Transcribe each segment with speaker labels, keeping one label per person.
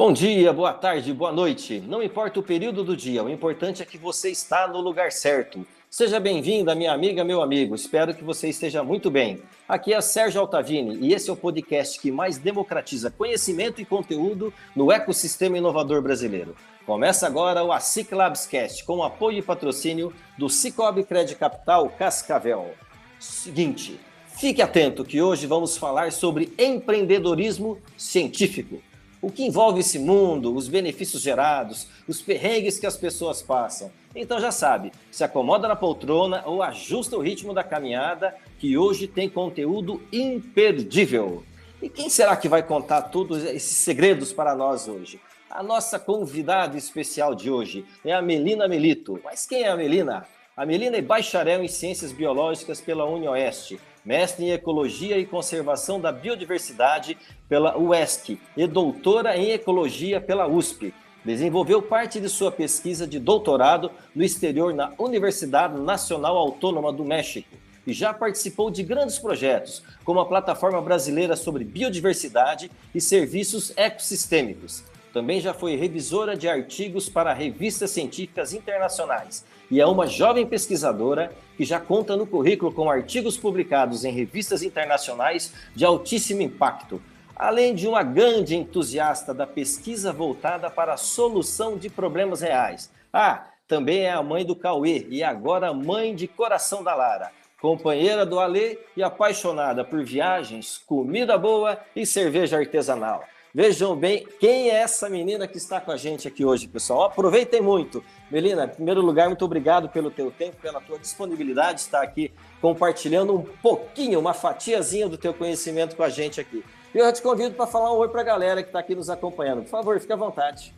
Speaker 1: Bom dia, boa tarde, boa noite. Não importa o período do dia, o importante é que você está no lugar certo. Seja bem-vinda, minha amiga, meu amigo. Espero que você esteja muito bem. Aqui é Sérgio Altavini e esse é o podcast que mais democratiza conhecimento e conteúdo no ecossistema inovador brasileiro. Começa agora o ASIC Labscast com apoio e patrocínio do Cicobi Credit Capital Cascavel. Seguinte, fique atento que hoje vamos falar sobre empreendedorismo científico o que envolve esse mundo, os benefícios gerados, os perrengues que as pessoas passam. Então já sabe, se acomoda na poltrona ou ajusta o ritmo da caminhada, que hoje tem conteúdo imperdível. E quem será que vai contar todos esses segredos para nós hoje? A nossa convidada especial de hoje é a Melina Melito. Mas quem é a Melina? A Melina é bacharel em Ciências Biológicas pela UniOeste mestre em Ecologia e Conservação da Biodiversidade pela UESC e doutora em Ecologia pela USP. Desenvolveu parte de sua pesquisa de doutorado no exterior na Universidade Nacional Autônoma do México e já participou de grandes projetos, como a Plataforma Brasileira sobre Biodiversidade e Serviços Ecossistêmicos. Também já foi revisora de artigos para revistas científicas internacionais e é uma jovem pesquisadora que já conta no currículo com artigos publicados em revistas internacionais de altíssimo impacto, além de uma grande entusiasta da pesquisa voltada para a solução de problemas reais. Ah, também é a mãe do Cauê e agora mãe de coração da Lara, companheira do Alê e apaixonada por viagens, comida boa e cerveja artesanal. Vejam bem quem é essa menina que está com a gente aqui hoje, pessoal. Aproveitem muito. Melina, em primeiro lugar, muito obrigado pelo teu tempo, pela tua disponibilidade de estar aqui compartilhando um pouquinho, uma fatiazinha do teu conhecimento com a gente aqui. E eu te convido para falar um oi para a galera que está aqui nos acompanhando. Por favor, fique à vontade.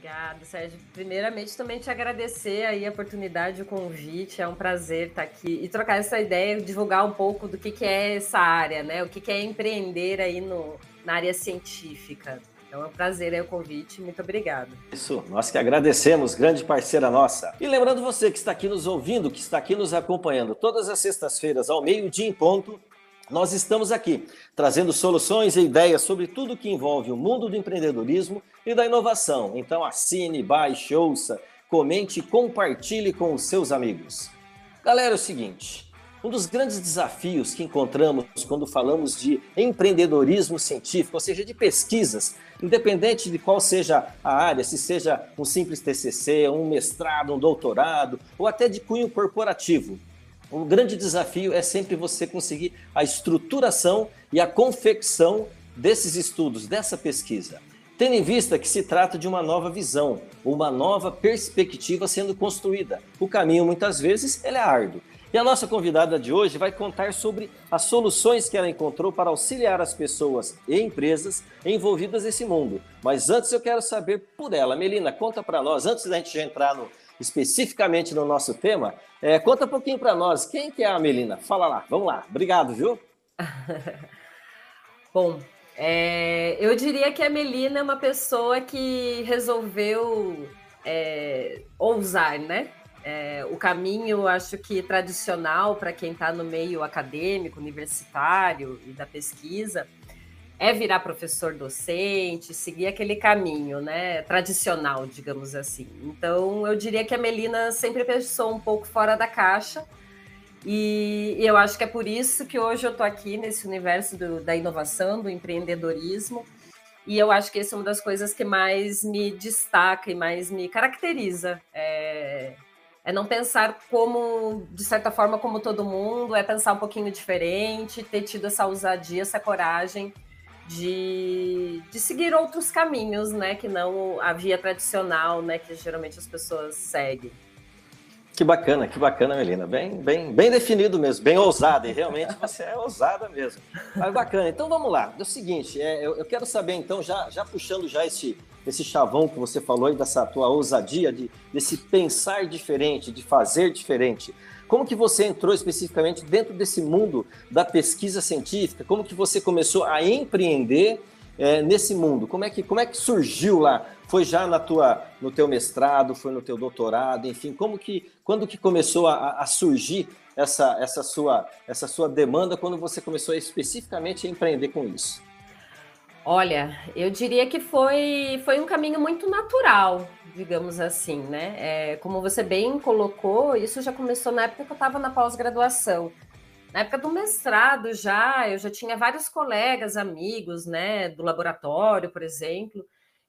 Speaker 2: Obrigada, Sérgio. Primeiramente, também te agradecer aí a oportunidade, o convite. É um prazer estar aqui e trocar essa ideia, divulgar um pouco do que, que é essa área, né? O que, que é empreender aí no, na área científica. Então é um prazer aí o convite, muito obrigado.
Speaker 1: Isso, nós que agradecemos, grande parceira nossa. E lembrando você que está aqui nos ouvindo, que está aqui nos acompanhando todas as sextas-feiras ao meio-dia em ponto, nós estamos aqui trazendo soluções e ideias sobre tudo que envolve o mundo do empreendedorismo e da inovação. Então assine, baixe, ouça, comente e compartilhe com os seus amigos. Galera, é o seguinte, um dos grandes desafios que encontramos quando falamos de empreendedorismo científico, ou seja, de pesquisas, independente de qual seja a área, se seja um simples TCC, um mestrado, um doutorado, ou até de cunho corporativo, o grande desafio é sempre você conseguir a estruturação e a confecção desses estudos, dessa pesquisa. Tendo em vista que se trata de uma nova visão, uma nova perspectiva sendo construída. O caminho, muitas vezes, ele é árduo. E a nossa convidada de hoje vai contar sobre as soluções que ela encontrou para auxiliar as pessoas e empresas envolvidas nesse mundo. Mas antes eu quero saber por ela. Melina, conta para nós, antes da gente entrar no, especificamente no nosso tema, é, conta um pouquinho para nós. Quem que é a Melina? Fala lá, vamos lá. Obrigado, viu?
Speaker 2: Bom, é, eu diria que a Melina é uma pessoa que resolveu é, ousar, né? É, o caminho, acho que tradicional para quem está no meio acadêmico, universitário e da pesquisa, é virar professor docente, seguir aquele caminho, né, tradicional, digamos assim. Então, eu diria que a Melina sempre pensou um pouco fora da caixa, e, eu acho que é por isso que hoje eu estou aqui nesse universo do, da inovação, do empreendedorismo, e eu acho que essa é uma das coisas que mais me destaca e mais me caracteriza. É, é não pensar como, de certa forma, como todo mundo, é pensar um pouquinho diferente, ter tido essa ousadia, essa coragem de, de seguir outros caminhos, né, que não a via tradicional, né, que geralmente as pessoas seguem.
Speaker 1: Que bacana, que bacana, Melina. Bem, bem, bem definido mesmo, bem ousada. E realmente você é ousada mesmo. Mas bacana. Então vamos lá. É o seguinte, é, eu, eu, quero saber, então, já, já puxando já esse, esse chavão que você falou e dessa tua ousadia de desse pensar diferente, de fazer diferente. Como que você entrou especificamente dentro desse mundo da pesquisa científica? Como que você começou a empreender é, nesse mundo? Como é que como é que surgiu lá? Foi já na tua no teu mestrado? Foi no teu doutorado? Enfim, como que quando que começou a, a surgir essa essa sua essa sua demanda quando você começou especificamente a empreender com isso?
Speaker 2: Olha, eu diria que foi, foi um caminho muito natural, digamos assim, né? É, como você bem colocou, isso já começou na época que eu estava na pós-graduação. Na época do mestrado já, eu já tinha vários colegas, amigos, né, do laboratório, por exemplo,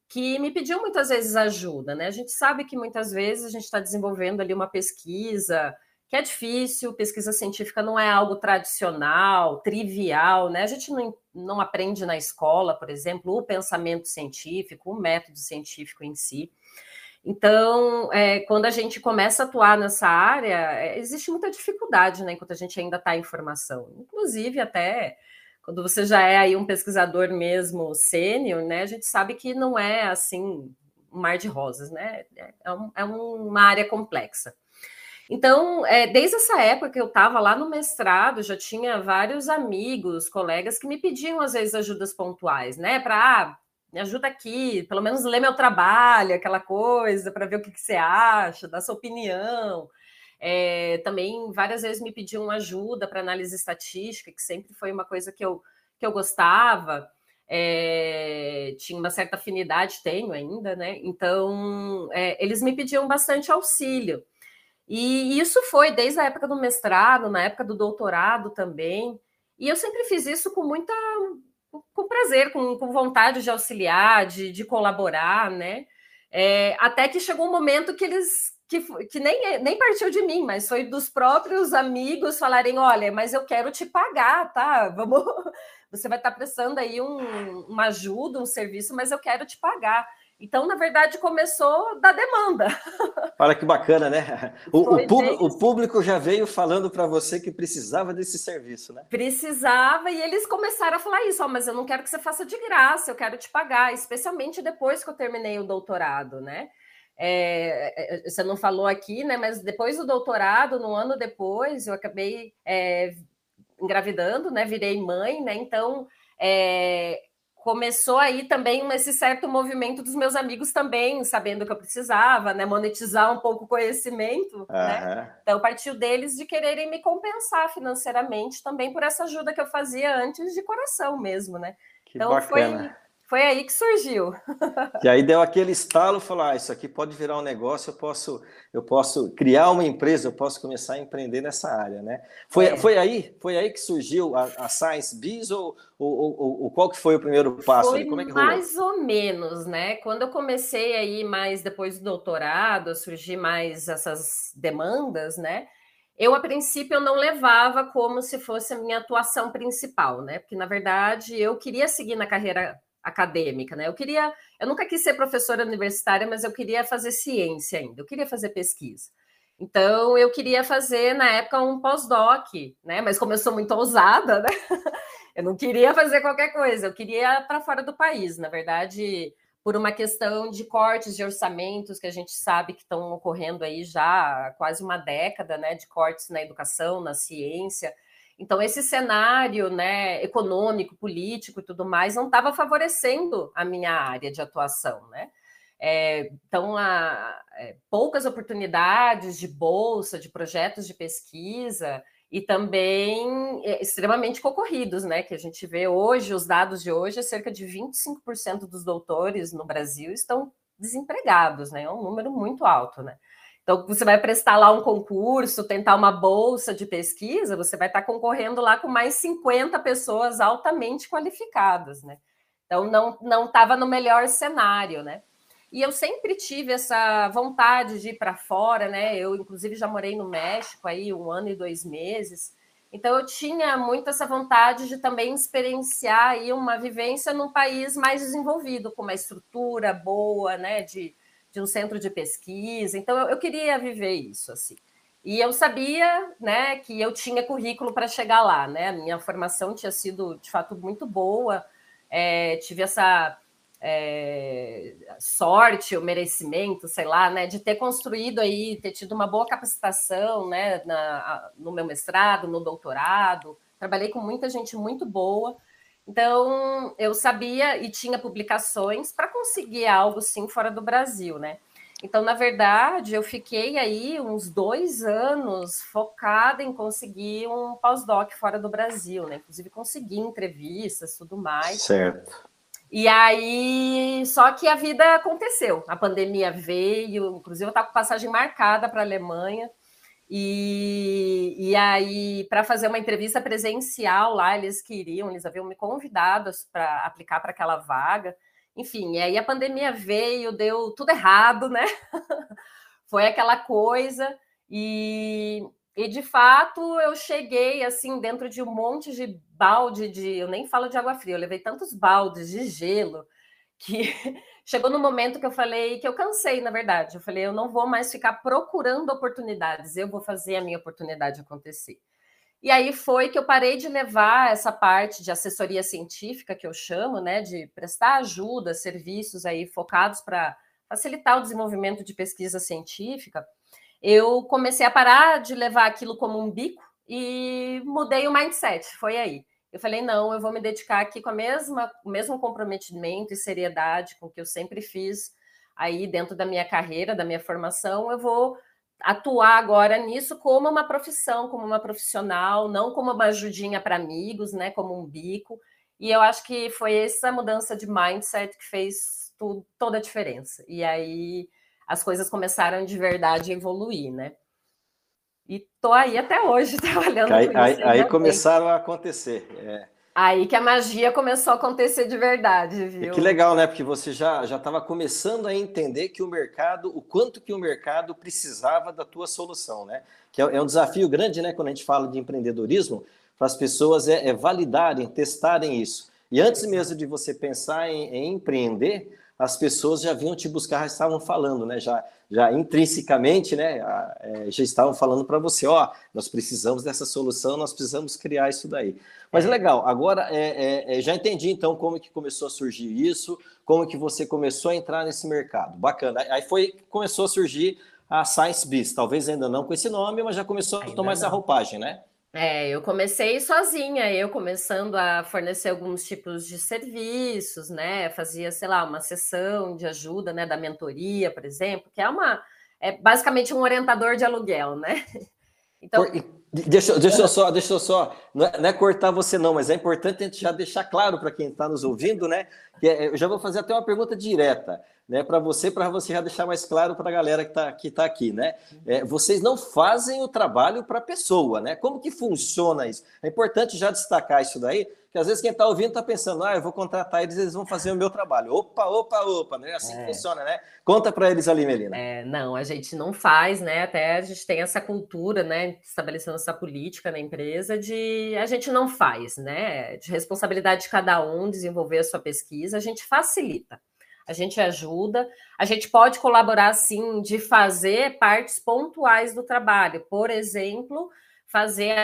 Speaker 2: que me pediam muitas vezes ajuda, né? A gente sabe que muitas vezes a gente está desenvolvendo ali uma pesquisa, que é difícil, pesquisa científica não é algo tradicional, trivial, né? A gente não, não aprende na escola, por exemplo, o pensamento científico, o método científico em si. Então, é, quando a gente começa a atuar nessa área, é, existe muita dificuldade, né, enquanto a gente ainda está em formação. Inclusive, até quando você já é aí um pesquisador mesmo sênior, né, a gente sabe que não é assim um mar de rosas, né? É, é um, é uma área complexa. Então, é, desde essa época que eu estava lá no mestrado, já tinha vários amigos, colegas que me pediam às vezes ajudas pontuais, né? Para ah, me ajuda aqui, pelo menos ler meu trabalho, aquela coisa, para ver o que, que, você acha, dar sua opinião. É, também várias vezes me pediam ajuda para análise estatística, que sempre foi uma coisa que eu, que eu gostava. É, tinha uma certa afinidade, tenho ainda, né? Então, é, eles me pediam bastante auxílio. E isso foi desde a época do mestrado, na época do doutorado também. E eu sempre fiz isso com muita com prazer, com, com vontade de auxiliar, de, de colaborar, né? É, até que chegou um momento que eles que, que nem, nem partiu de mim, mas foi dos próprios amigos falarem: olha, mas eu quero te pagar, tá? Vamos, você vai estar prestando aí um, uma ajuda, um serviço, mas eu quero te pagar. Então, na verdade, começou da demanda.
Speaker 1: Olha que bacana, né? O, o, público, o público, já veio falando para você que precisava desse serviço, né?
Speaker 2: Precisava, e eles começaram a falar isso, oh, mas eu não quero que você faça de graça, eu quero te pagar, especialmente depois que eu terminei o doutorado, né? É, é você não falou aqui, né? Mas depois do doutorado, no ano depois, eu acabei é, engravidando, né? Virei mãe, né? Então, é, começou aí também esse certo movimento dos meus amigos também, sabendo que eu precisava, né, monetizar um pouco o conhecimento, uhum. né? Então partiu deles de quererem me compensar financeiramente também por essa ajuda que eu fazia antes de coração mesmo, né?
Speaker 1: Que então bacana.
Speaker 2: foi foi aí que surgiu.
Speaker 1: E aí deu aquele estalo, falou: ah, isso aqui pode virar um negócio, eu posso, eu posso criar uma empresa, eu posso começar a empreender nessa área, né? Foi, é. foi aí, foi aí que surgiu a, a Science Biz ou, ou, ou, ou, qual que foi o primeiro passo?
Speaker 2: Foi é mais ou menos, né? Quando eu comecei aí mais depois do doutorado, surgir mais essas demandas, né? Eu, a princípio, eu não levava como se fosse a minha atuação principal, né? Porque, na verdade, eu queria seguir na carreira acadêmica, né? Eu queria, eu nunca quis ser professora universitária, mas eu queria fazer ciência ainda, eu queria fazer pesquisa. Então, eu queria fazer, na época, um pós-doc, né? Mas como eu sou muito ousada, né? eu não queria fazer qualquer coisa, eu queria para fora do país. Na verdade, por uma questão de cortes de orçamentos que a gente sabe que estão ocorrendo aí já há quase uma década, né? De cortes na educação, na ciência. Então, esse cenário né, econômico, político e tudo mais não estava favorecendo a minha área de atuação. Né? É, então, há é, poucas oportunidades de bolsa, de projetos de pesquisa e também é, extremamente concorridos, né? Que a gente vê hoje, os dados de hoje, é cerca de 25% dos doutores no Brasil estão desempregados, né? É um número muito alto, né? Então, você vai prestar lá um concurso, tentar uma bolsa de pesquisa, você vai estar concorrendo lá com mais 50 pessoas altamente qualificadas, né? Então, não não estava no melhor cenário, né? E eu sempre tive essa vontade de ir para fora, né? Eu, inclusive, já morei no México aí um ano e dois meses. Então, eu tinha muito essa vontade de também experienciar aí uma vivência num país mais desenvolvido, com uma estrutura boa, né? De, de um centro de pesquisa. Então, eu, eu queria viver isso, assim. E eu sabia, né, que eu tinha currículo para chegar lá, né? Minha formação tinha sido, de fato, muito boa. É, tive essa é, sorte ou merecimento, sei lá, né, de ter construído aí, ter tido uma boa capacitação, né, na, no meu mestrado, no doutorado. Trabalhei com muita gente muito boa. Então, eu sabia e tinha publicações para conseguir algo sim fora do Brasil, né? Então, na verdade, eu fiquei aí uns dois anos focada em conseguir um pós-doc fora do Brasil, né? Inclusive consegui entrevistas, tudo mais.
Speaker 1: Certo.
Speaker 2: E aí, só que a vida aconteceu. A pandemia veio, inclusive eu estava com passagem marcada para a Alemanha. E, e aí, para fazer uma entrevista presencial lá, eles queriam, eles haviam me convidado para aplicar para aquela vaga. Enfim, e aí a pandemia veio, deu tudo errado, né? Foi aquela coisa. E, e de fato eu cheguei assim dentro de um monte de balde de, eu nem falo de água fria, eu levei tantos baldes de gelo que chegou no momento que eu falei que eu cansei, na verdade. Eu falei, eu não vou mais ficar procurando oportunidades, eu vou fazer a minha oportunidade acontecer. E aí foi que eu parei de levar essa parte de assessoria científica que eu chamo, né, de prestar ajuda, serviços aí focados para facilitar o desenvolvimento de pesquisa científica. Eu comecei a parar de levar aquilo como um bico e mudei o mindset. Foi aí. Eu falei, não, eu vou me dedicar aqui com a mesma, o mesmo comprometimento e seriedade com que eu sempre fiz aí dentro da minha carreira, da minha formação, eu vou atuar agora nisso como uma profissão, como uma profissional, não como uma ajudinha para amigos, né, como um bico. E eu acho que foi essa mudança de mindset que fez tudo, toda a diferença. E aí as coisas começaram de verdade a evoluir, né? E tô aí até hoje trabalhando
Speaker 1: aí, com isso. Aí, aí começaram a acontecer. É.
Speaker 2: Aí que a magia começou a acontecer de verdade, viu?
Speaker 1: E que legal, né? Porque você já já estava começando a entender que o mercado, o quanto que o mercado precisava da tua solução, né? Que é, é um desafio grande, né? Quando a gente fala de empreendedorismo, para as pessoas é, é, validarem, testarem isso. E antes mesmo de você pensar em, em empreender, as pessoas já vinham te buscar, já estavam falando, né? Já, já intrinsecamente, né? É, já estavam falando para você, ó, nós precisamos dessa solução, nós precisamos criar isso daí. Mas é. legal, agora é, é, é, já entendi então como que começou a surgir isso, como que você começou a entrar nesse mercado. Bacana. Aí foi começou a surgir a Science Biz, talvez ainda não com esse nome, mas já começou a tomar não. essa roupagem, né?
Speaker 2: É, eu comecei sozinha, eu começando a fornecer alguns tipos de serviços, né? Fazia, sei lá, uma sessão de ajuda, né, da mentoria, por exemplo, que é uma é basicamente um orientador de aluguel, né?
Speaker 1: Então, deixa, deixa eu só, deixa eu só, não é, não é cortar você não, mas é importante a gente já deixar claro para quem está nos ouvindo, né? Que é, eu já vou fazer até uma pergunta direta né, para você, para você já deixar mais claro para a galera que está que tá aqui, né? É, vocês não fazem o trabalho para a pessoa, né? Como que funciona isso? É importante já destacar isso daí, que às vezes quem está ouvindo está pensando, ah, eu vou contratar eles, eles vão fazer o meu trabalho. Opa, opa, opa, não é assim é. que funciona, né? Conta para eles ali, Melina.
Speaker 2: É, não, a gente não faz, né? Até a gente tem essa cultura, né? Estabelecendo essa política na empresa de a gente não faz, né? De responsabilidade de cada um desenvolver a sua pesquisa, a gente facilita a gente ajuda, a gente pode colaborar sim de fazer partes pontuais do trabalho, por exemplo, fazer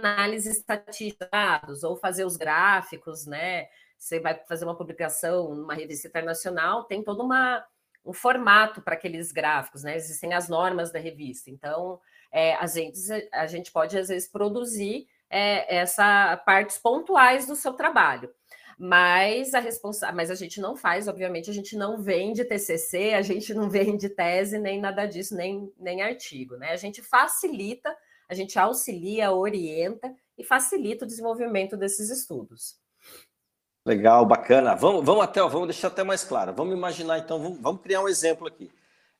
Speaker 2: análise estatística ou fazer os gráficos, né? Você vai fazer uma publicação numa revista internacional, tem todo uma, um formato para aqueles gráficos, né? Existem as normas da revista. Então, é, a, gente, a gente pode, às vezes, produzir é, essa partes pontuais do seu trabalho mas a responsa mas a gente não faz, obviamente, a gente não vende TCC, a gente não vende tese, nem nada disso, nem, nem artigo, né? A gente facilita, a gente auxilia, orienta e facilita o desenvolvimento desses estudos.
Speaker 1: Legal, bacana. Vamos, vamos até, vamos deixar até mais claro. Vamos imaginar, então, vamos, vamos criar um exemplo aqui.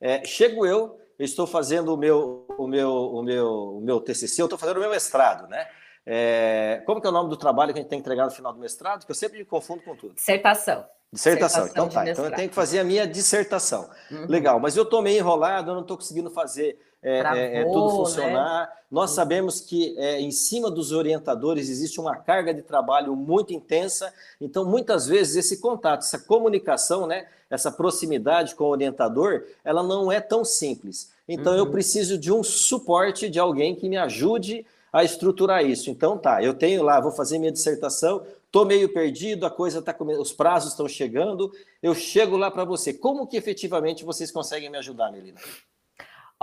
Speaker 1: É, chego eu, eu estou fazendo o meu, o meu, o meu, o meu TCC, eu estou fazendo o meu mestrado, né? É, como que é o nome do trabalho que a gente tem que entregar no final do mestrado? Que eu sempre me confundo com tudo.
Speaker 2: Dissertação.
Speaker 1: Dissertação. dissertação então tá. Então eu tenho que fazer a minha dissertação. Uhum. Legal, mas eu estou meio enrolado, eu não estou conseguindo fazer é, Travou, é, é, tudo né? funcionar. Né? Nós sabemos que é, em cima dos orientadores existe uma carga de trabalho muito intensa, então muitas vezes esse contato, essa comunicação, né, essa proximidade com o orientador, ela não é tão simples. Então uhum. eu preciso de um suporte de alguém que me ajude a estruturar isso. Então, tá, eu tenho lá, vou fazer minha dissertação, estou meio perdido, a coisa está os prazos estão chegando, eu chego lá para você. Como que efetivamente vocês conseguem me ajudar, Melina?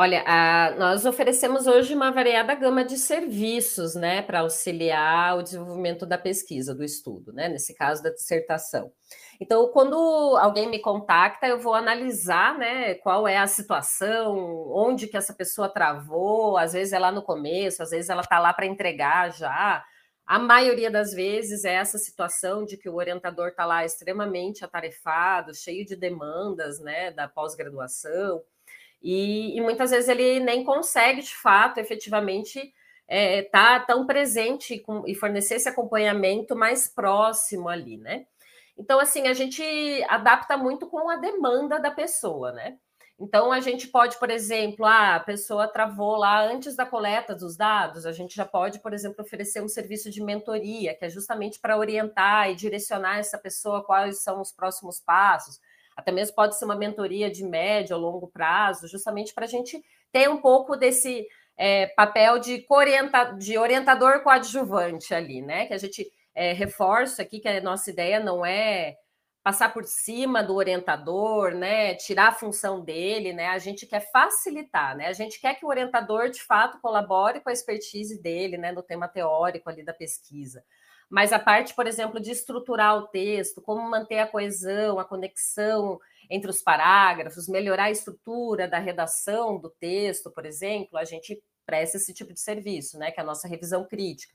Speaker 2: Olha, a, nós oferecemos hoje uma variada gama de serviços, né, para auxiliar o desenvolvimento da pesquisa, do estudo, né, nesse caso da dissertação. Então, quando alguém me contacta, eu vou analisar, né, qual é a situação, onde que essa pessoa travou, às vezes é lá no começo, às vezes ela está lá para entregar já. A maioria das vezes é essa situação de que o orientador está lá extremamente atarefado, cheio de demandas, né, da pós-graduação. E, e, muitas vezes ele nem consegue, de fato, efetivamente, estar é, tá tão presente com, e fornecer esse acompanhamento mais próximo ali, né? Então, assim, a gente adapta muito com a demanda da pessoa, né? Então, a gente pode, por exemplo, ah, a pessoa travou lá antes da coleta dos dados, a gente já pode, por exemplo, oferecer um serviço de mentoria, que é justamente para orientar e direcionar essa pessoa quais são os próximos passos até mesmo pode ser uma mentoria de médio ou longo prazo, justamente para a gente ter um pouco desse é, papel de, orienta, de orientador coadjuvante ali, né? Que a gente é, reforça aqui que a nossa ideia não é passar por cima do orientador, né? Tirar a função dele, né? A gente quer facilitar, né? A gente quer que o orientador de fato colabore com a expertise dele, né? No tema teórico ali da pesquisa. Mas a parte, por exemplo, de estruturar o texto, como manter a coesão, a conexão entre os parágrafos, melhorar a estrutura da redação do texto, por exemplo, a gente presta esse tipo de serviço, né? Que é a nossa revisão crítica.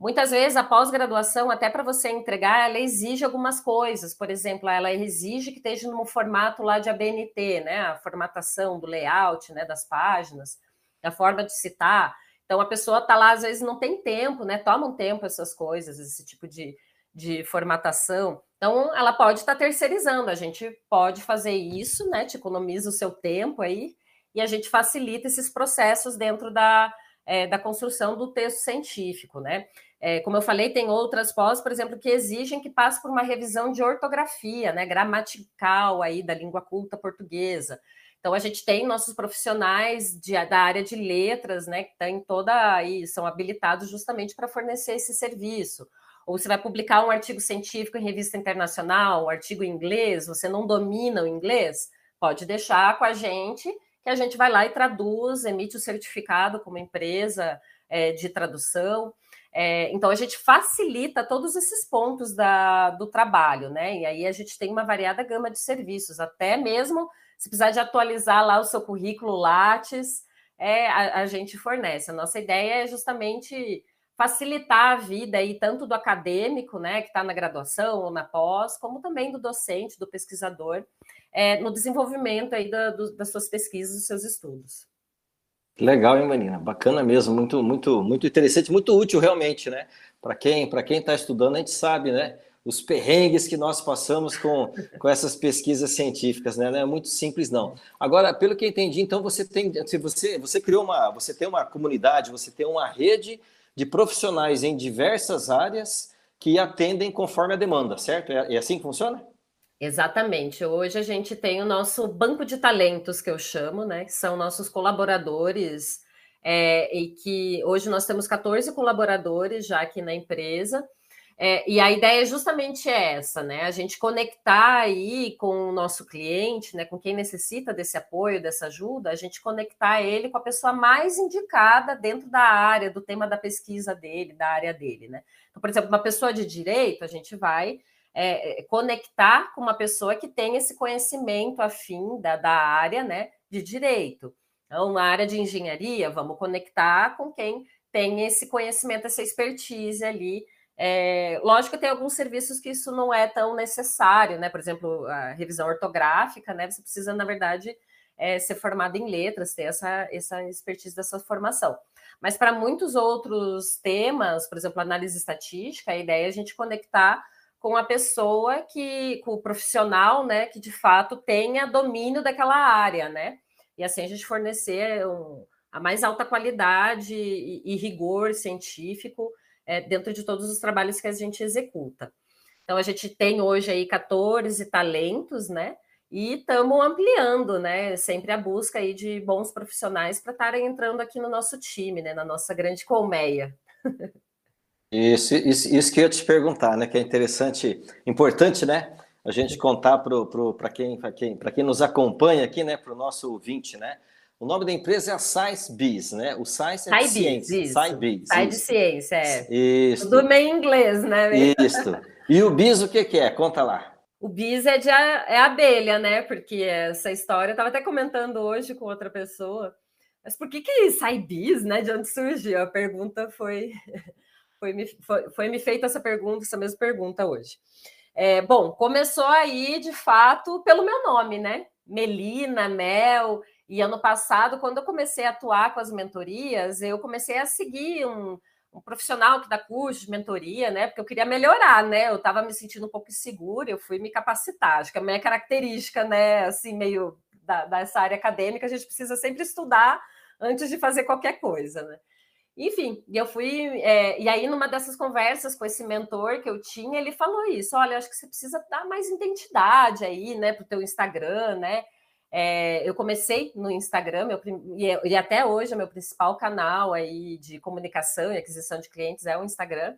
Speaker 2: Muitas vezes a pós-graduação, até para você entregar, ela exige algumas coisas. Por exemplo, ela exige que esteja no formato lá de ABNT, né? A formatação do layout, né? Das páginas, a forma de citar. Então a pessoa está lá, às vezes não tem tempo, né? Toma um tempo essas coisas, esse tipo de, de formatação. Então ela pode estar tá terceirizando, a gente pode fazer isso, né? Te economiza o seu tempo aí e a gente facilita esses processos dentro da, é, da construção do texto científico, né? É, como eu falei, tem outras pós, por exemplo, que exigem que passe por uma revisão de ortografia, né, gramatical aí da língua culta portuguesa. Então a gente tem nossos profissionais de, da área de letras, né, que estão toda aí, são habilitados justamente para fornecer esse serviço. Ou você vai publicar um artigo científico em revista internacional, um artigo em inglês, você não domina o inglês, pode deixar com a gente, que a gente vai lá e traduz, emite o certificado como empresa é, de tradução. É, então a gente facilita todos esses pontos da, do trabalho, né? E aí a gente tem uma variada gama de serviços, até mesmo se precisar de atualizar lá o seu currículo Lattes, é, a, a gente fornece. A nossa ideia é justamente facilitar a vida aí, tanto do acadêmico, né, que está na graduação ou na pós, como também do docente, do pesquisador, é, no desenvolvimento aí da, do, das suas pesquisas, dos seus estudos.
Speaker 1: Legal, hein, Marina? Bacana mesmo, muito, muito, muito interessante, muito útil realmente, né? Para quem, para quem está estudando, a gente sabe, né? os perrengues que nós passamos com, com essas pesquisas científicas, né? Não é muito simples, não. Agora, pelo que eu entendi, então você tem, você, você criou uma, você tem uma comunidade, você tem uma rede de profissionais em diversas áreas que atendem conforme a demanda, certo? É, é assim que funciona?
Speaker 2: Exatamente. Hoje a gente tem o nosso banco de talentos, que eu chamo, né? Que são nossos colaboradores, é, e que hoje nós temos 14 colaboradores já aqui na empresa. É, e a ideia é justamente essa, né? A gente conectar aí com o nosso cliente, né? Com quem necessita desse apoio, dessa ajuda, a gente conectar ele com a pessoa mais indicada dentro da área, do tema da pesquisa dele, da área dele, né? Então, por exemplo, uma pessoa de direito, a gente vai é, é conectar com uma pessoa que tem esse conhecimento afim da, da área, né? De direito. Então, na área de engenharia, vamos conectar com quem tem esse conhecimento, essa expertise ali é, lógico que tem alguns serviços que isso não é tão necessário, né? Por exemplo, a revisão ortográfica, né? Você precisa, na verdade, é, ser formado em letras, ter essa, essa expertise dessa formação. Mas para muitos outros temas, por exemplo, análise estatística, a ideia é a gente conectar com a pessoa que, com o profissional, né, que de fato tenha domínio daquela área, né? E assim a gente fornecer um, a mais alta qualidade e, e rigor científico é, dentro de todos os trabalhos que a gente executa. Então, a gente tem hoje aí 14 talentos, né? e estamos ampliando, né? Sempre a busca aí de bons profissionais para estarem entrando aqui no nosso time, né? Na nossa grande colmeia.
Speaker 1: Isso, isso, isso que eu ia te perguntar, né? Que é interessante, importante, né? A gente contar para quem, quem, quem nos acompanha aqui, né? Para o nosso ouvinte, né? O nome da empresa é a Science Biz, né? O Science é de ciência.
Speaker 2: Science Biz. Sai de ciência, é.
Speaker 1: Isso.
Speaker 2: Tudo meio inglês, né?
Speaker 1: Isso. E o Biz o que, que é? Conta lá.
Speaker 2: O bis é de é abelha, né? Porque essa história, eu estava até comentando hoje com outra pessoa. Mas por que, que sai bis, né? De onde surgiu? A pergunta foi, foi, me, foi, foi me feita essa pergunta, essa mesma pergunta hoje. É, bom, começou aí, de fato, pelo meu nome, né? Melina, Mel. E ano passado, quando eu comecei a atuar com as mentorias, eu comecei a seguir um, um profissional que dá curso de mentoria, né? Porque eu queria melhorar, né? Eu estava me sentindo um pouco insegura, eu fui me capacitar. Acho que a minha característica, né? Assim, meio da, dessa área acadêmica, a gente precisa sempre estudar antes de fazer qualquer coisa, né? Enfim, eu fui. É, e aí, numa dessas conversas com esse mentor que eu tinha, ele falou isso: olha, acho que você precisa dar mais identidade aí, né, para o teu Instagram, né? É, eu comecei no Instagram, meu, e, e, até hoje é meu principal canal aí de comunicação e aquisição de clientes é o Instagram.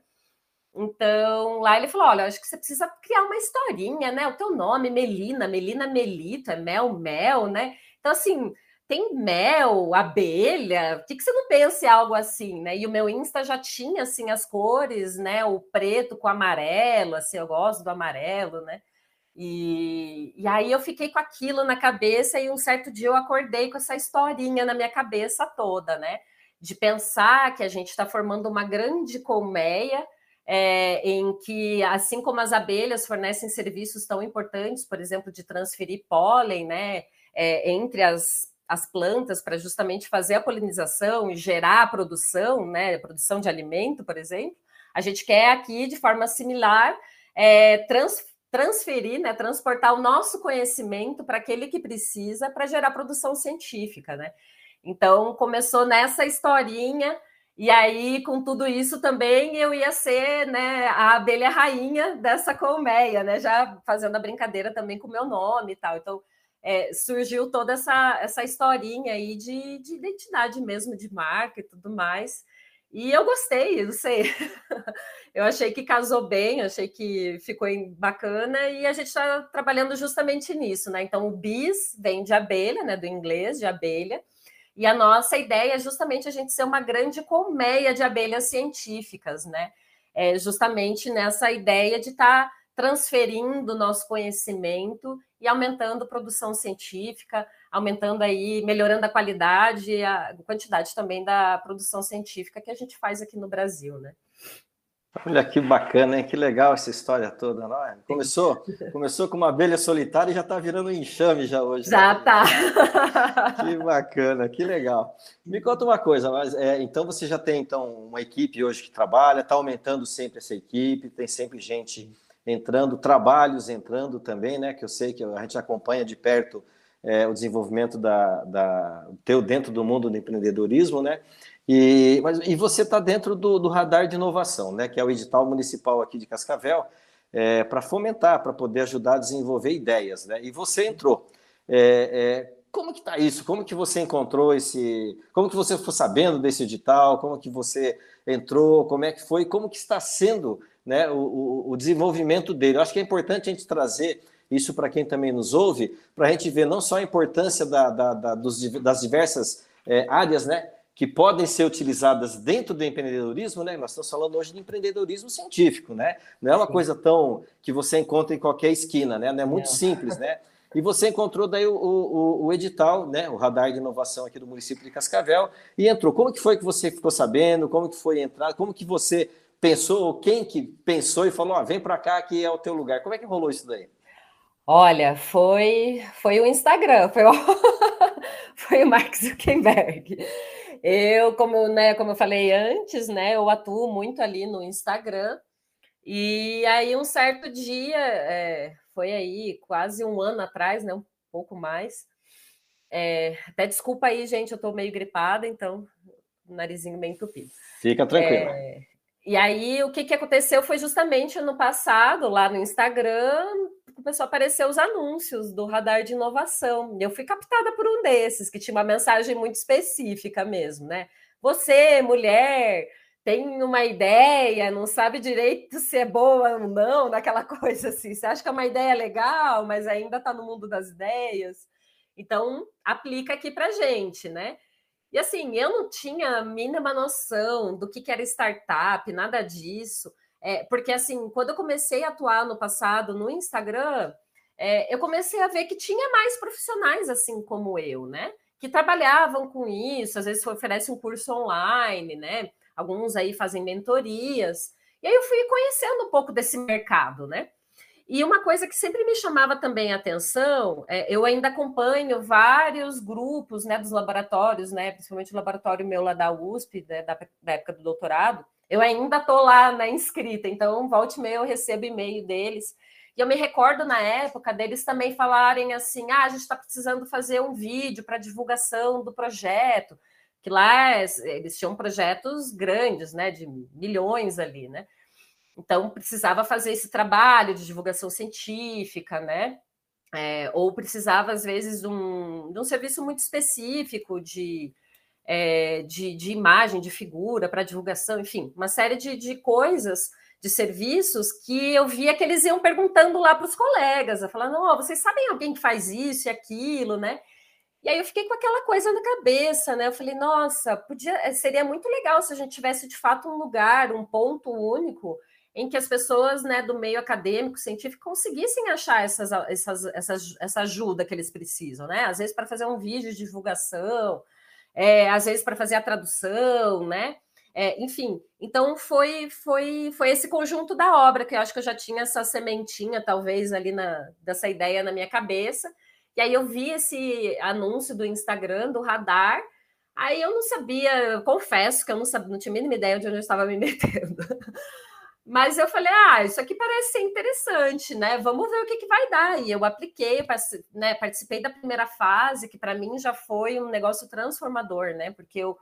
Speaker 2: Então, lá ele falou: olha, acho que você precisa criar uma historinha, né? O teu nome, Melina, Melina Melito, é Mel Mel, né? Então, assim, tem mel, abelha, por que, que você não pensa em algo assim, né? E o meu Insta já tinha, assim, as cores, né? O preto com amarelo, assim, eu gosto do amarelo, né? E, e aí eu fiquei com aquilo na cabeça e um certo dia eu acordei com essa historinha na minha cabeça toda, né? De pensar que a gente está formando uma grande colmeia é, em que, assim como as abelhas fornecem serviços tão importantes, por exemplo, de transferir pólen, né? É, entre as, as plantas para justamente fazer a polinização e gerar a produção, né? A produção de alimento, por exemplo, a gente quer aqui, de forma similar, é, trans, transferir, né, transportar o nosso conhecimento para aquele que precisa para gerar produção científica, né? Então começou nessa historinha e aí com tudo isso também eu ia ser, né, a abelha rainha dessa colmeia, né? Já fazendo a brincadeira também com o meu nome e tal. Então é, surgiu toda essa essa historinha aí de, de identidade mesmo, de marca e tudo mais. E eu gostei, não sei. eu achei que casou bem, achei que ficou bacana e a gente está trabalhando justamente nisso, né? Então, o bis vem de abelha, né? Do inglês, de abelha. E a nossa ideia é justamente a gente ser uma grande colmeia de abelhas científicas, né? É justamente nessa ideia de estar tá transferindo nosso conhecimento e aumentando a produção científica, aumentando aí, melhorando a qualidade e a quantidade também da produção científica que a gente faz aqui no Brasil, né?
Speaker 1: Olha que bacana, hein? Que legal essa história toda, não é? Começou, começou com uma abelha solitária e já está virando um enxame já hoje.
Speaker 2: Né? Já está.
Speaker 1: Que bacana, que legal. Me conta uma coisa, mas é, então você já tem então uma equipe hoje que trabalha, está aumentando sempre essa equipe, tem sempre gente entrando, trabalhos entrando também, né? Que eu sei que a gente acompanha de perto é, o desenvolvimento da, da teu dentro do mundo do empreendedorismo, né? E, mas, e você está dentro do, do, radar de inovação, né? Que é o edital municipal aqui de Cascavel, é, para fomentar, para poder ajudar a desenvolver ideias, né? E você entrou. É, é como que está isso? Como que você encontrou esse? Como que você ficou sabendo desse edital? Como que você entrou? Como é que foi? Como que está sendo né, o, o, desenvolvimento dele? Eu acho que é importante a gente trazer isso para quem também nos ouve, para a gente ver não só a importância da, da, da, dos, das diversas é, áreas, né, que podem ser utilizadas dentro do empreendedorismo, né? Nós estamos falando hoje de empreendedorismo científico, né? Não é uma coisa tão que você encontra em qualquer esquina, né? Não é muito simples, né? E você encontrou daí o, o, o, edital, né? O radar de inovação aqui do município de Cascavel e entrou. Como que foi que você ficou sabendo? Como que foi entrar? Como que você pensou? Quem que pensou e falou, ah, vem para cá que é o teu lugar? Como é que rolou isso daí?
Speaker 2: Olha, foi foi o Instagram, foi o, foi o Mark Zuckerberg. Eu, como, né, como eu falei antes, né, eu atuo muito ali no Instagram. E aí, um certo dia, é, foi aí quase um ano atrás, né, um pouco mais. É, até desculpa aí, gente, eu tô meio gripada, então o narizinho meio entupido.
Speaker 1: Fica tranquilo. É,
Speaker 2: e aí, o que, que aconteceu foi justamente no passado, lá no Instagram, começou a aparecer os anúncios do radar de inovação. Eu fui captada por um desses, que tinha uma mensagem muito específica mesmo, né? Você, mulher, tem uma ideia, não sabe direito se é boa ou não, naquela coisa assim. Você acha que é uma ideia legal, mas ainda está no mundo das ideias. Então, aplica aqui para gente, né? E assim, eu não tinha a mínima noção do que, era startup, nada disso. É, porque assim, quando eu comecei a atuar no passado no Instagram, é, eu comecei a ver que tinha mais profissionais assim como eu, né? Que trabalhavam com isso, às vezes oferece um curso online, né? Alguns aí fazem mentorias. E aí eu fui conhecendo um pouco desse mercado, né? E uma coisa que sempre me chamava também a atenção, é, eu ainda acompanho vários grupos né, dos laboratórios, né, principalmente o laboratório meu lá da USP, né, da, da, época do doutorado. Eu ainda estou lá na inscrita, então volte e meia eu recebo e-mail deles. E eu me recordo na época deles também falarem assim: ah, a gente está precisando fazer um vídeo para divulgação do projeto, que lá eles tinham projetos grandes, né, de milhões ali, né? Então, precisava fazer esse trabalho de divulgação científica, né? É, ou precisava, às vezes, de um, de um serviço muito específico de, é, de, de, imagem, de figura para divulgação, enfim, uma série de, de coisas, de serviços que eu via que eles iam perguntando lá para os colegas, falando, oh, vocês sabem alguém que faz isso e aquilo, né? E aí eu fiquei com aquela coisa na cabeça, né? Eu falei, nossa, podia, seria muito legal se a gente tivesse de fato um lugar, um ponto único em que as pessoas né, do meio acadêmico, científico, conseguissem achar essas, essas, essas, essa ajuda que eles precisam, né? Às vezes para fazer um vídeo de divulgação, é, às vezes para fazer a tradução, né? É, enfim, então foi, foi, foi esse conjunto da obra que eu acho que eu já tinha essa sementinha, talvez, ali na, dessa ideia na minha cabeça. E aí eu vi esse anúncio do Instagram, do radar, aí eu não sabia, eu confesso que eu não, sabia, não tinha a mínima ideia de onde eu estava me metendo. Mas eu falei, ah, isso aqui parece ser interessante, né? Vamos ver o que, que vai dar. E eu apliquei, né, participei da primeira fase, que para mim já foi um negócio transformador, né? Porque eu,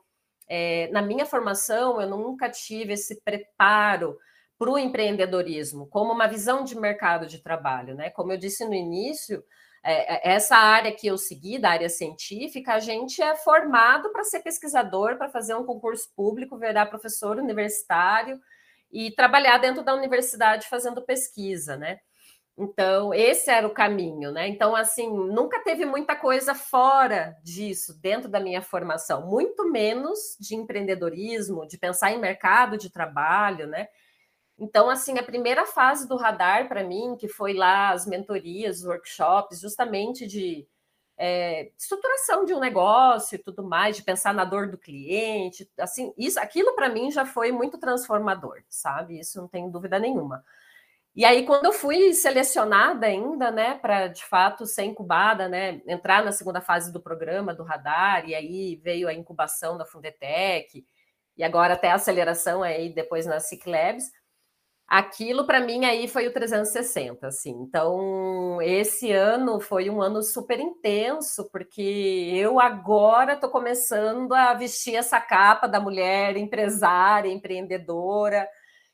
Speaker 2: é, na minha formação, eu nunca tive esse preparo para o empreendedorismo, como uma visão de mercado de trabalho, né? Como eu disse no início, é, é essa área que eu segui, da área científica, a gente é formado para ser pesquisador, para fazer um concurso público, virar professor universitário e trabalhar dentro da universidade fazendo pesquisa, né? Então, esse era o caminho, né? Então, assim, nunca teve muita coisa fora disso, dentro da minha formação, muito menos de empreendedorismo, de pensar em mercado de trabalho, né? Então, assim, a primeira fase do radar para mim, que foi lá as mentorias, os workshops, justamente de é, estruturação de um negócio e tudo mais, de pensar na dor do cliente, assim, isso, aquilo para mim já foi muito transformador, sabe? Isso não tem dúvida nenhuma. E aí, quando eu fui selecionada ainda, né, para de fato ser incubada, né, entrar na segunda fase do programa do radar, e aí veio a incubação da Fundetec, e agora até a aceleração aí depois na Ciclabs, aquilo para mim aí foi o 360, assim. Então, esse ano foi um ano super intenso, porque eu agora estou começando a vestir essa capa da mulher empresária, empreendedora.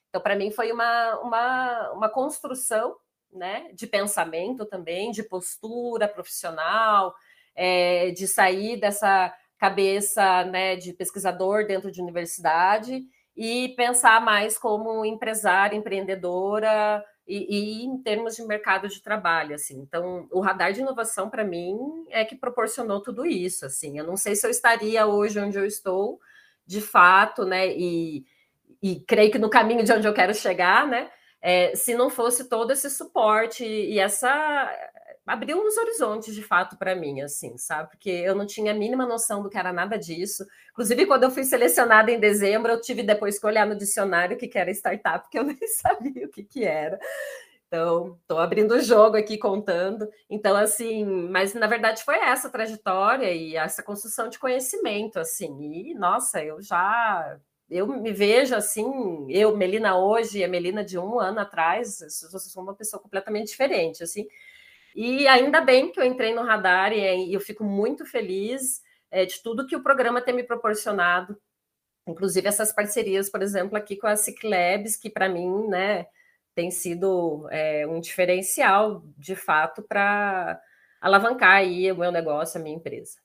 Speaker 2: Então, para mim foi uma, uma, uma construção né, de pensamento também, de postura profissional, é, de sair dessa cabeça né, de pesquisador dentro de universidade e pensar mais como empresária, empreendedora e, e, em termos de mercado de trabalho, assim. Então, o radar de inovação para mim é que proporcionou tudo isso, assim. Eu não sei se eu estaria hoje onde eu estou, de fato, né? E, e creio que no caminho de onde eu quero chegar, né? É, se não fosse todo esse suporte e essa abriu uns horizontes de fato para mim, assim, sabe? Porque eu não tinha a mínima noção do que era nada disso. Inclusive, quando eu fui selecionada em dezembro, eu tive depois que olhar no dicionário o que, era startup, porque eu nem sabia o que, que era. Então, estou abrindo o jogo aqui contando. Então, assim, mas na verdade foi essa trajetória e essa construção de conhecimento, assim. E, nossa, eu já eu me vejo assim, eu, Melina hoje e a Melina de um ano atrás, eu sou uma pessoa completamente diferente, assim. E ainda bem que eu entrei no radar e eu fico muito feliz é, de tudo que o programa tem me proporcionado. Inclusive essas parcerias, por exemplo, aqui com a Ciclabs, que para mim, né, tem sido é, um diferencial, de fato, para alavancar aí o meu negócio, a minha empresa.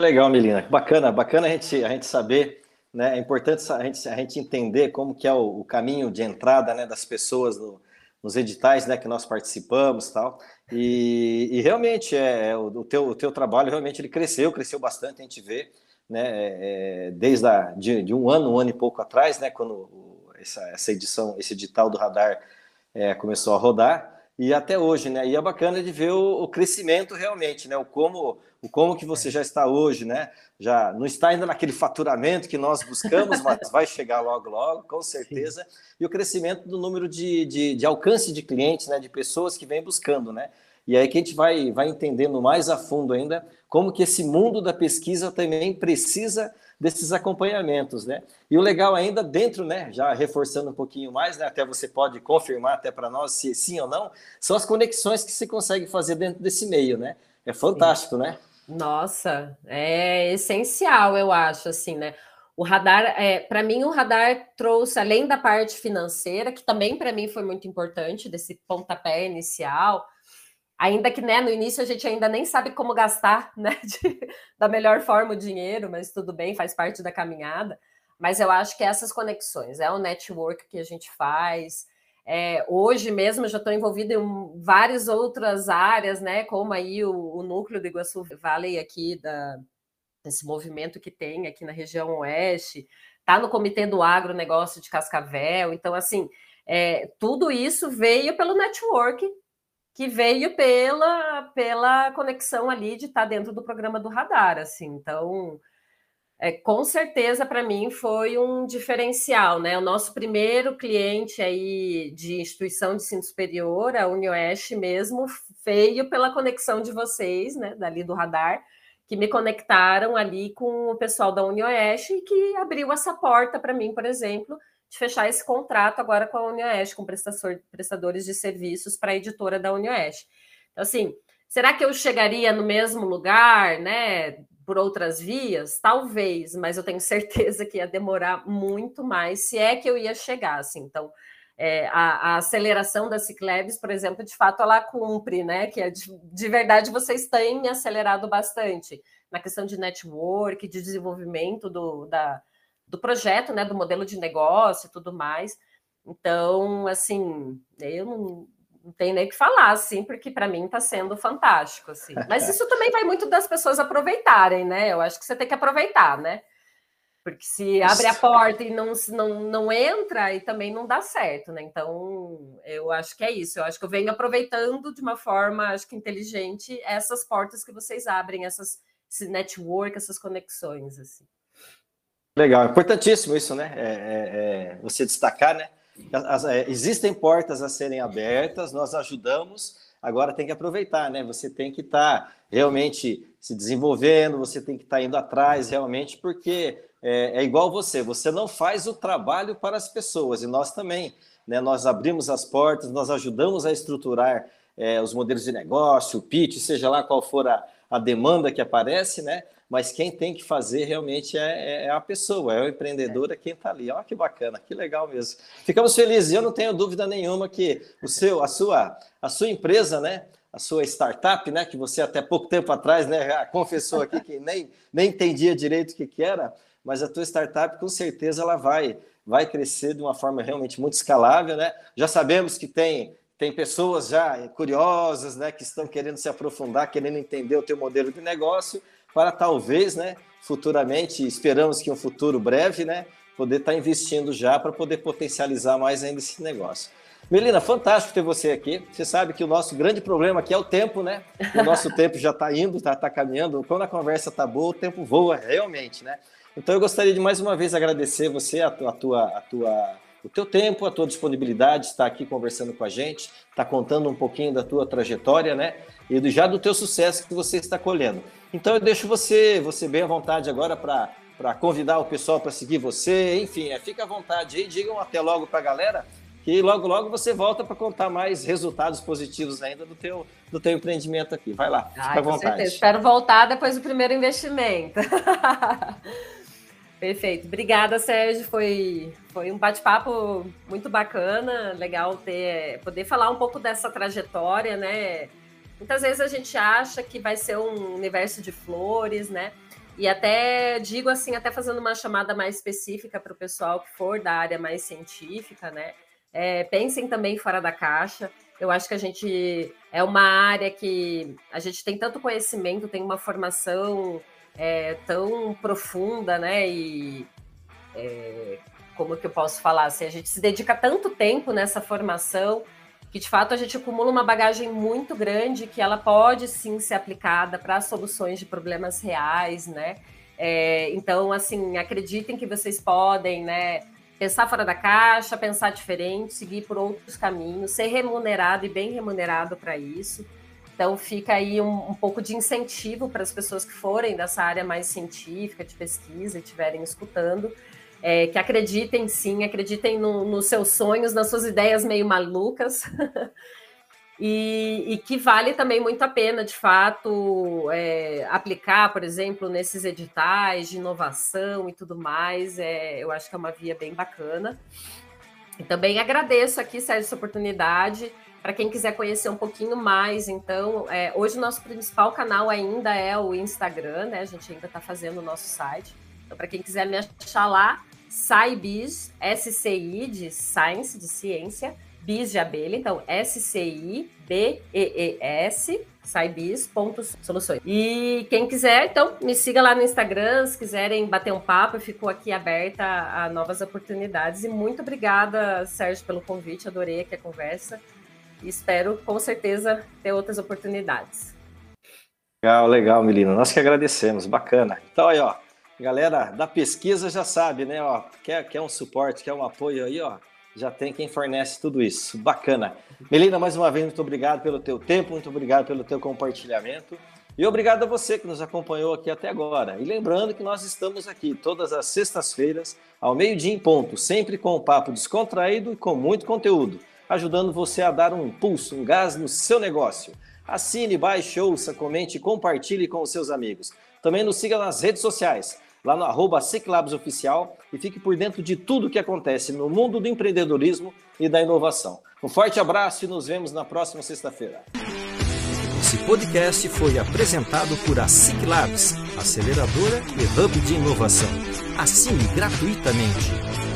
Speaker 1: Legal, Melina. Bacana, bacana a gente, a gente saber, né? É importante a gente, a gente entender como que é o, o caminho de entrada né, das pessoas no, nos editais né, que nós participamos tal. E, e realmente é, é, o, o, teu, o teu trabalho realmente ele cresceu, cresceu bastante, a gente vê, né? É, é desde a, de, de, um ano, um ano e pouco atrás, né? Quando essa, essa edição, esse edital do radar é, começou a rodar e até hoje, né? E é bacana de ver o, o, crescimento realmente, né? O como, o como que você já está hoje, né? Já não está ainda naquele faturamento que nós buscamos, mas vai chegar logo, logo, com certeza. Sim. E o crescimento do número de, de, de, alcance de clientes, né? De pessoas que vêm buscando, né? E aí que a gente vai, vai entendendo mais a fundo ainda como que esse mundo da pesquisa também precisa desses acompanhamentos, né? E o legal ainda dentro, né, já reforçando um pouquinho mais, né, até você pode confirmar até para nós se sim ou não, são as conexões que se consegue fazer dentro desse meio, né? É fantástico, sim. né?
Speaker 2: Nossa, é essencial, eu acho, assim, né? O radar, é, para mim, o radar trouxe, além da parte financeira, que também para mim foi muito importante, desse pontapé inicial, Ainda que né, no início a gente ainda nem sabe como gastar né, de, da melhor forma o dinheiro, mas tudo bem, faz parte da caminhada. Mas eu acho que essas conexões, é o network que a gente faz. É, hoje mesmo já estou envolvida em várias outras áreas, né? Como aí o, o núcleo do Iguaçu Valley aqui, da, desse movimento que tem aqui na região oeste, tá no Comitê do Agronegócio de Cascavel. Então, assim, é, tudo isso veio pelo network que veio pela, pela conexão ali de estar dentro do programa do radar, assim. Então, é, com certeza para mim foi um diferencial, né? O nosso primeiro cliente aí de instituição de ensino superior, a UniOeste mesmo, veio pela conexão de vocês, né? Dali do radar, que me conectaram ali com o pessoal da UniOeste e que abriu essa porta para mim, por exemplo, de fechar esse contrato agora com a UniOeste, com prestadores de serviços para a editora da UniOeste. Então, assim, será que eu chegaria no mesmo lugar, né, por outras vias? Talvez, mas eu tenho certeza que ia demorar muito mais, se é que eu ia chegar, assim. Então, é, a, a, aceleração da Ciclebs, por exemplo, de fato, ela cumpre, né? Que é de, de verdade vocês têm acelerado bastante na questão de network, de desenvolvimento do, da, do projeto, né, do modelo de negócio e tudo mais. Então, assim, eu não, não tenho nem o que falar, assim, porque para mim está sendo fantástico, assim. Mas isso também vai muito das pessoas aproveitarem, né? Eu acho que você tem que aproveitar, né? Porque se abre a porta e não, não, não entra, e também não dá certo, né? Então, eu acho que é isso. Eu acho que eu venho aproveitando de uma forma, acho que inteligente, essas portas que vocês abrem, essas, esse network, essas conexões, assim.
Speaker 1: Legal, importantíssimo isso, né? É, é, é você destacar, né? As, é, existem portas a serem abertas, nós ajudamos, agora tem que aproveitar, né? Você tem que estar tá realmente se desenvolvendo, você tem que estar tá indo atrás realmente, porque é, é, igual você, você não faz o trabalho para as pessoas, e nós também, né? Nós abrimos as portas, nós ajudamos a estruturar é, os modelos de negócio, o pitch, seja lá qual for a, a demanda que aparece, né? Mas quem tem que fazer realmente é, é, é a pessoa, é o empreendedor, é quem está ali. Olha que bacana, que legal mesmo. Ficamos felizes. Eu não tenho dúvida nenhuma que o seu, a sua, a sua empresa, né? A sua startup, né? Que você até pouco tempo atrás, né? Confessou aqui que nem, nem entendia direito o que, que era, mas a tua startup com certeza ela vai vai crescer de uma forma realmente muito escalável, né? Já sabemos que tem tem pessoas já curiosas, né, que estão querendo se aprofundar, querendo entender o teu modelo de negócio, para talvez, né, futuramente, esperamos que um futuro breve, né, poder estar tá investindo já para poder potencializar mais ainda esse negócio. Melina, fantástico ter você aqui. Você sabe que o nosso grande problema aqui é o tempo, né? O nosso tempo já está indo, está tá caminhando. Quando a conversa está boa, o tempo voa realmente, né? Então eu gostaria de mais uma vez agradecer você, a tua, a tua, a tua o teu tempo, a tua disponibilidade, estar aqui conversando com a gente, estar contando um pouquinho da tua trajetória, né? E já do teu sucesso que você está colhendo. Então eu deixo você, você bem à vontade agora para para convidar o pessoal para seguir você, enfim, é, fica à vontade aí, digam até logo para a galera que logo logo você volta para contar mais resultados positivos ainda do teu do teu empreendimento aqui. Vai lá, fica Ai, à vontade.
Speaker 2: Certeza. Espero voltar depois do primeiro investimento. Perfeito. Obrigada, Sérgio. Foi, foi um bate-papo muito bacana, legal ter poder falar um pouco dessa trajetória, né? Muitas vezes a gente acha que vai ser um universo de flores, né? E até digo assim, até fazendo uma chamada mais específica para o pessoal que for da área mais científica, né? É, pensem também fora da caixa. Eu acho que a gente é uma área que a gente tem tanto conhecimento, tem uma formação é, tão profunda, né? E é, como que eu posso falar? Assim, a gente se dedica tanto tempo nessa formação que de fato a gente acumula uma bagagem muito grande que ela pode sim ser aplicada para soluções de problemas reais, né? É, então, assim, acreditem que vocês podem, né? Pensar fora da caixa, pensar diferente, seguir por outros caminhos, ser remunerado e bem remunerado para isso. Então fica aí um, um pouco de incentivo para as pessoas que forem dessa área mais científica, de pesquisa e estiverem escutando, é, que acreditem sim, acreditem no, nos seus sonhos, nas suas ideias meio malucas. e, e, que vale também muito a pena, de fato, é, aplicar, por exemplo, nesses editais de inovação e tudo mais. É, eu acho que é uma via bem bacana. E também agradeço aqui, Sérgio, essa oportunidade. Para quem quiser conhecer um pouquinho mais, então, é, hoje o nosso principal canal ainda é o Instagram, né? A gente ainda está fazendo o nosso site. Então, para quem quiser me achar lá, SciBiz, S-C-I de Science, de ciência, Biz de abelha, então S-C-I-B-E-E-S, scibiz.soluções. E quem quiser, então, me siga lá no Instagram, se quiserem bater um papo, eu fico aqui aberta a novas oportunidades. E muito obrigada, Sérgio, pelo convite, adorei aqui a conversa e espero com certeza ter outras oportunidades.
Speaker 1: Legal, legal, Melina. Nós que agradecemos, bacana. Então aí, ó, galera da pesquisa já sabe, né? Ó, quer, quer um suporte, quer um apoio aí, ó, já tem quem fornece tudo isso. Bacana. Melina, mais uma vez, muito obrigado pelo teu tempo, muito obrigado pelo teu compartilhamento. E obrigado a você que nos acompanhou aqui até agora. E lembrando que nós estamos aqui todas as sextas-feiras, ao meio-dia em ponto, sempre com um papo descontraído e com muito conteúdo ajudando você a dar um impulso, um gás no seu negócio. Assine, baixe, ouça, comente e compartilhe com os seus amigos. Também nos siga nas redes sociais, lá no arroba Oficial e fique por dentro de tudo que acontece no mundo do empreendedorismo e da inovação. Um forte abraço e nos vemos na próxima sexta-feira.
Speaker 3: Esse podcast foi apresentado por a Ciclabs, aceleradora e hub de inovação. Assine gratuitamente.